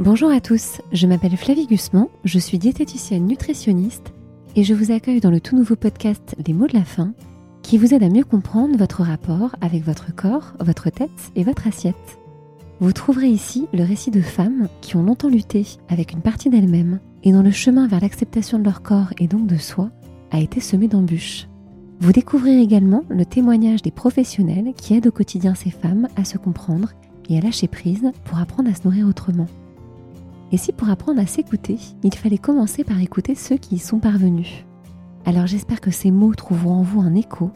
Bonjour à tous, je m'appelle Flavie Gusman, je suis diététicienne nutritionniste et je vous accueille dans le tout nouveau podcast Les mots de la fin qui vous aide à mieux comprendre votre rapport avec votre corps, votre tête et votre assiette. Vous trouverez ici le récit de femmes qui ont longtemps lutté avec une partie d'elles-mêmes et dont le chemin vers l'acceptation de leur corps et donc de soi a été semé d'embûches. Vous découvrirez également le témoignage des professionnels qui aident au quotidien ces femmes à se comprendre et à lâcher prise pour apprendre à se nourrir autrement. Et si pour apprendre à s'écouter, il fallait commencer par écouter ceux qui y sont parvenus? Alors j'espère que ces mots trouveront en vous un écho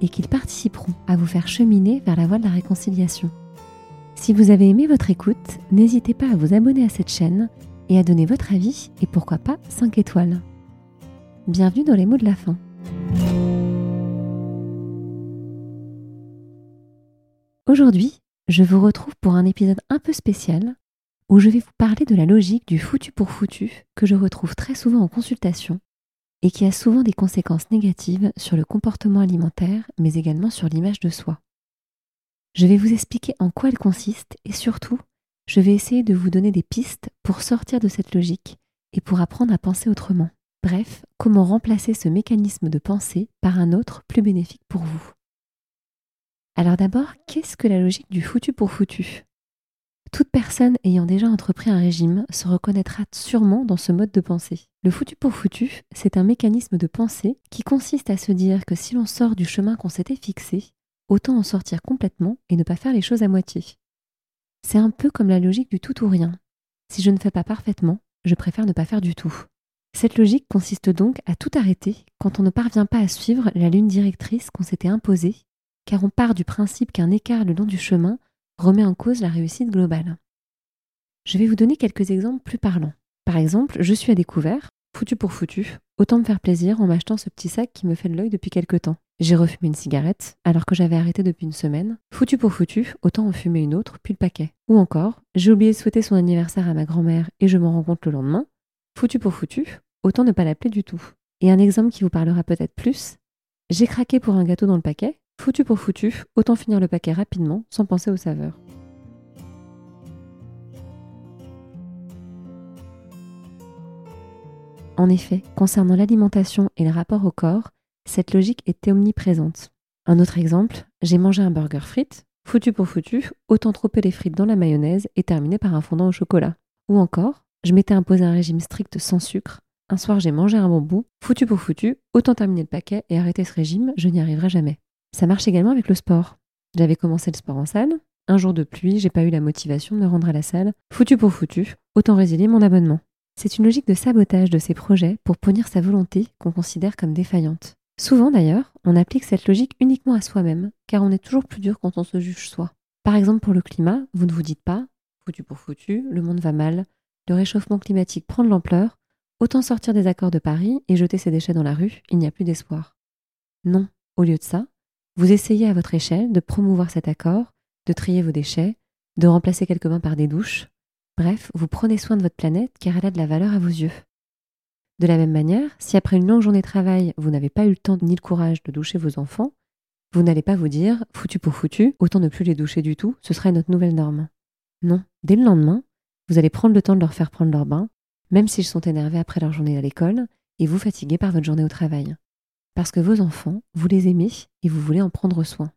et qu'ils participeront à vous faire cheminer vers la voie de la réconciliation. Si vous avez aimé votre écoute, n'hésitez pas à vous abonner à cette chaîne et à donner votre avis et pourquoi pas 5 étoiles. Bienvenue dans les mots de la fin. Aujourd'hui, je vous retrouve pour un épisode un peu spécial où je vais vous parler de la logique du foutu pour foutu que je retrouve très souvent en consultation et qui a souvent des conséquences négatives sur le comportement alimentaire mais également sur l'image de soi. Je vais vous expliquer en quoi elle consiste et surtout, je vais essayer de vous donner des pistes pour sortir de cette logique et pour apprendre à penser autrement. Bref, comment remplacer ce mécanisme de pensée par un autre plus bénéfique pour vous. Alors d'abord, qu'est-ce que la logique du foutu pour foutu? Toute personne ayant déjà entrepris un régime se reconnaîtra sûrement dans ce mode de pensée. Le foutu pour foutu, c'est un mécanisme de pensée qui consiste à se dire que si l'on sort du chemin qu'on s'était fixé, autant en sortir complètement et ne pas faire les choses à moitié. C'est un peu comme la logique du tout ou rien. Si je ne fais pas parfaitement, je préfère ne pas faire du tout. Cette logique consiste donc à tout arrêter quand on ne parvient pas à suivre la ligne directrice qu'on s'était imposée car on part du principe qu'un écart le long du chemin remet en cause la réussite globale. Je vais vous donner quelques exemples plus parlants. Par exemple, je suis à découvert, foutu pour foutu, autant me faire plaisir en m'achetant ce petit sac qui me fait de l'œil depuis quelque temps. J'ai refumé une cigarette alors que j'avais arrêté depuis une semaine. Foutu pour foutu, autant en fumer une autre, puis le paquet. Ou encore, j'ai oublié de souhaiter son anniversaire à ma grand-mère et je m'en rends compte le lendemain. Foutu pour foutu, autant ne pas l'appeler du tout. Et un exemple qui vous parlera peut-être plus, j'ai craqué pour un gâteau dans le paquet, Foutu pour foutu, autant finir le paquet rapidement sans penser aux saveurs. En effet, concernant l'alimentation et le rapport au corps, cette logique était omniprésente. Un autre exemple, j'ai mangé un burger frites, foutu pour foutu, autant tromper les frites dans la mayonnaise et terminer par un fondant au chocolat. Ou encore, je m'étais imposé un régime strict sans sucre, un soir j'ai mangé un bambou, foutu pour foutu, autant terminer le paquet et arrêter ce régime, je n'y arriverai jamais. Ça marche également avec le sport. J'avais commencé le sport en salle. Un jour de pluie, j'ai pas eu la motivation de me rendre à la salle. Foutu pour foutu, autant résilier mon abonnement. C'est une logique de sabotage de ses projets pour punir sa volonté qu'on considère comme défaillante. Souvent d'ailleurs, on applique cette logique uniquement à soi-même, car on est toujours plus dur quand on se juge soi. Par exemple pour le climat, vous ne vous dites pas foutu pour foutu, le monde va mal, le réchauffement climatique prend de l'ampleur, autant sortir des accords de Paris et jeter ses déchets dans la rue, il n'y a plus d'espoir. Non, au lieu de ça, vous essayez à votre échelle de promouvoir cet accord, de trier vos déchets, de remplacer quelques mains par des douches. Bref, vous prenez soin de votre planète car elle a de la valeur à vos yeux. De la même manière, si après une longue journée de travail, vous n'avez pas eu le temps ni le courage de doucher vos enfants, vous n'allez pas vous dire foutu pour foutu, autant ne plus les doucher du tout, ce sera notre nouvelle norme. Non, dès le lendemain, vous allez prendre le temps de leur faire prendre leur bain, même s'ils sont énervés après leur journée à l'école et vous fatigués par votre journée au travail parce que vos enfants, vous les aimez et vous voulez en prendre soin.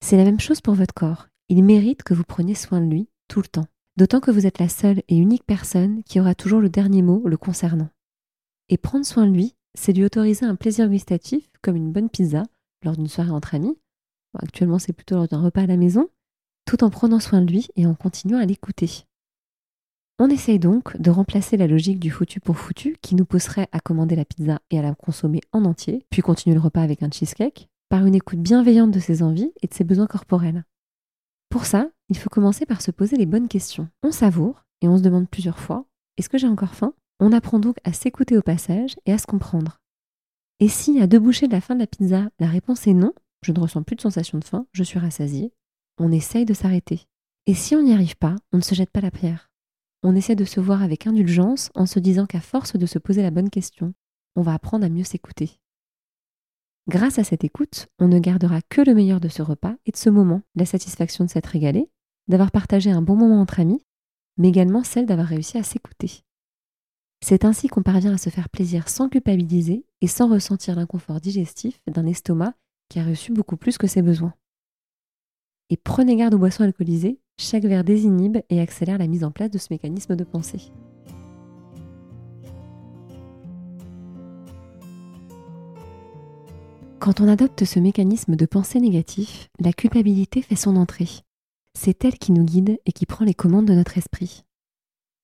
C'est la même chose pour votre corps. Il mérite que vous preniez soin de lui tout le temps. D'autant que vous êtes la seule et unique personne qui aura toujours le dernier mot le concernant. Et prendre soin de lui, c'est lui autoriser un plaisir gustatif, comme une bonne pizza, lors d'une soirée entre amis. actuellement, c'est plutôt lors d'un repas à la maison, tout en prenant soin de lui et en continuant à l'écouter. On essaye donc de remplacer la logique du foutu pour foutu qui nous pousserait à commander la pizza et à la consommer en entier, puis continuer le repas avec un cheesecake, par une écoute bienveillante de ses envies et de ses besoins corporels. Pour ça, il faut commencer par se poser les bonnes questions. On savoure et on se demande plusieurs fois est-ce que j'ai encore faim? On apprend donc à s'écouter au passage et à se comprendre. Et si à deux bouchées de la fin de la pizza, la réponse est non, je ne ressens plus de sensation de faim, je suis rassasié, on essaye de s'arrêter. Et si on n'y arrive pas, on ne se jette pas la pierre on essaie de se voir avec indulgence en se disant qu'à force de se poser la bonne question, on va apprendre à mieux s'écouter. Grâce à cette écoute, on ne gardera que le meilleur de ce repas et de ce moment, la satisfaction de s'être régalé, d'avoir partagé un bon moment entre amis, mais également celle d'avoir réussi à s'écouter. C'est ainsi qu'on parvient à se faire plaisir sans culpabiliser et sans ressentir l'inconfort digestif d'un estomac qui a reçu beaucoup plus que ses besoins. Et prenez garde aux boissons alcoolisées, chaque verre désinhibe et accélère la mise en place de ce mécanisme de pensée. Quand on adopte ce mécanisme de pensée négatif, la culpabilité fait son entrée. C'est elle qui nous guide et qui prend les commandes de notre esprit.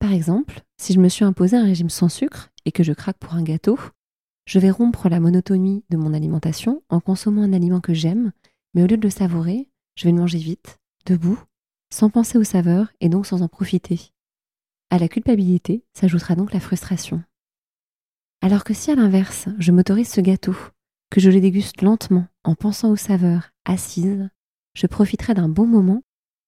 Par exemple, si je me suis imposé un régime sans sucre et que je craque pour un gâteau, je vais rompre la monotonie de mon alimentation en consommant un aliment que j'aime, mais au lieu de le savourer, je vais le manger vite, debout, sans penser aux saveurs et donc sans en profiter. À la culpabilité s'ajoutera donc la frustration. Alors que si à l'inverse, je m'autorise ce gâteau, que je le déguste lentement en pensant aux saveurs, assise, je profiterai d'un bon moment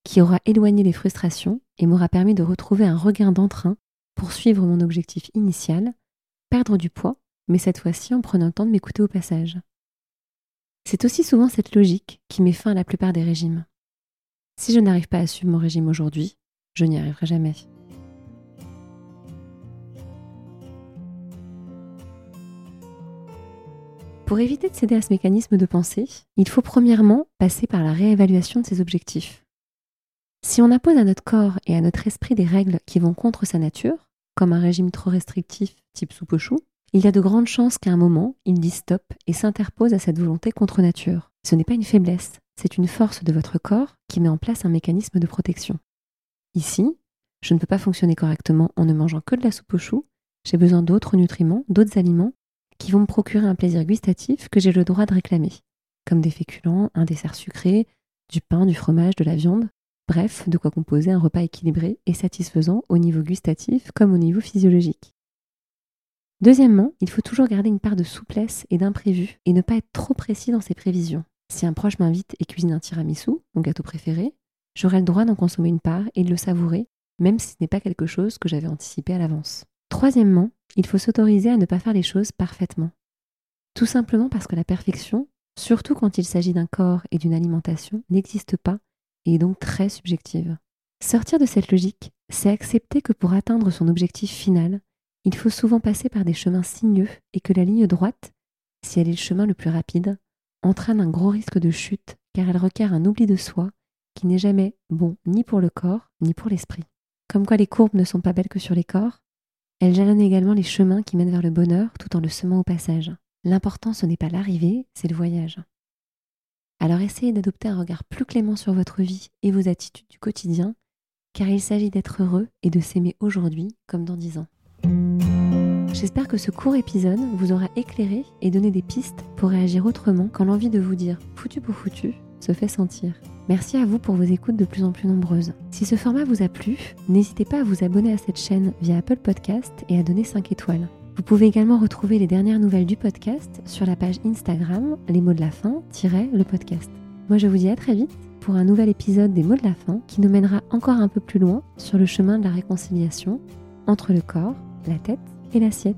qui aura éloigné les frustrations et m'aura permis de retrouver un regain d'entrain pour suivre mon objectif initial, perdre du poids, mais cette fois-ci en prenant le temps de m'écouter au passage. C'est aussi souvent cette logique qui met fin à la plupart des régimes. Si je n'arrive pas à suivre mon régime aujourd'hui, je n'y arriverai jamais. Pour éviter de céder à ce mécanisme de pensée, il faut premièrement passer par la réévaluation de ses objectifs. Si on impose à notre corps et à notre esprit des règles qui vont contre sa nature, comme un régime trop restrictif type soupe au chou, il y a de grandes chances qu'à un moment, il dise stop et s'interpose à cette volonté contre nature. Ce n'est pas une faiblesse, c'est une force de votre corps qui met en place un mécanisme de protection. Ici, je ne peux pas fonctionner correctement en ne mangeant que de la soupe au chou, j'ai besoin d'autres nutriments, d'autres aliments qui vont me procurer un plaisir gustatif que j'ai le droit de réclamer, comme des féculents, un dessert sucré, du pain, du fromage, de la viande, Bref, de quoi composer un repas équilibré et satisfaisant au niveau gustatif comme au niveau physiologique. Deuxièmement, il faut toujours garder une part de souplesse et d'imprévu et ne pas être trop précis dans ses prévisions. Si un proche m'invite et cuisine un tiramisu, mon gâteau préféré, j'aurai le droit d'en consommer une part et de le savourer, même si ce n'est pas quelque chose que j'avais anticipé à l'avance. Troisièmement, il faut s'autoriser à ne pas faire les choses parfaitement. Tout simplement parce que la perfection, surtout quand il s'agit d'un corps et d'une alimentation, n'existe pas et est donc très subjective. Sortir de cette logique, c'est accepter que pour atteindre son objectif final, il faut souvent passer par des chemins sinueux et que la ligne droite, si elle est le chemin le plus rapide, entraîne un gros risque de chute car elle requiert un oubli de soi qui n'est jamais bon ni pour le corps ni pour l'esprit. Comme quoi les courbes ne sont pas belles que sur les corps, elles jalonnent également les chemins qui mènent vers le bonheur tout en le semant au passage. L'important ce n'est pas l'arrivée, c'est le voyage. Alors essayez d'adopter un regard plus clément sur votre vie et vos attitudes du quotidien, car il s'agit d'être heureux et de s'aimer aujourd'hui comme dans dix ans. J'espère que ce court épisode vous aura éclairé et donné des pistes pour réagir autrement quand l'envie de vous dire foutu pour foutu se fait sentir. Merci à vous pour vos écoutes de plus en plus nombreuses. Si ce format vous a plu, n'hésitez pas à vous abonner à cette chaîne via Apple Podcast et à donner 5 étoiles. Vous pouvez également retrouver les dernières nouvelles du podcast sur la page Instagram Les mots de la fin, le podcast. Moi je vous dis à très vite pour un nouvel épisode des mots de la fin qui nous mènera encore un peu plus loin sur le chemin de la réconciliation entre le corps, la tête et l'assiette.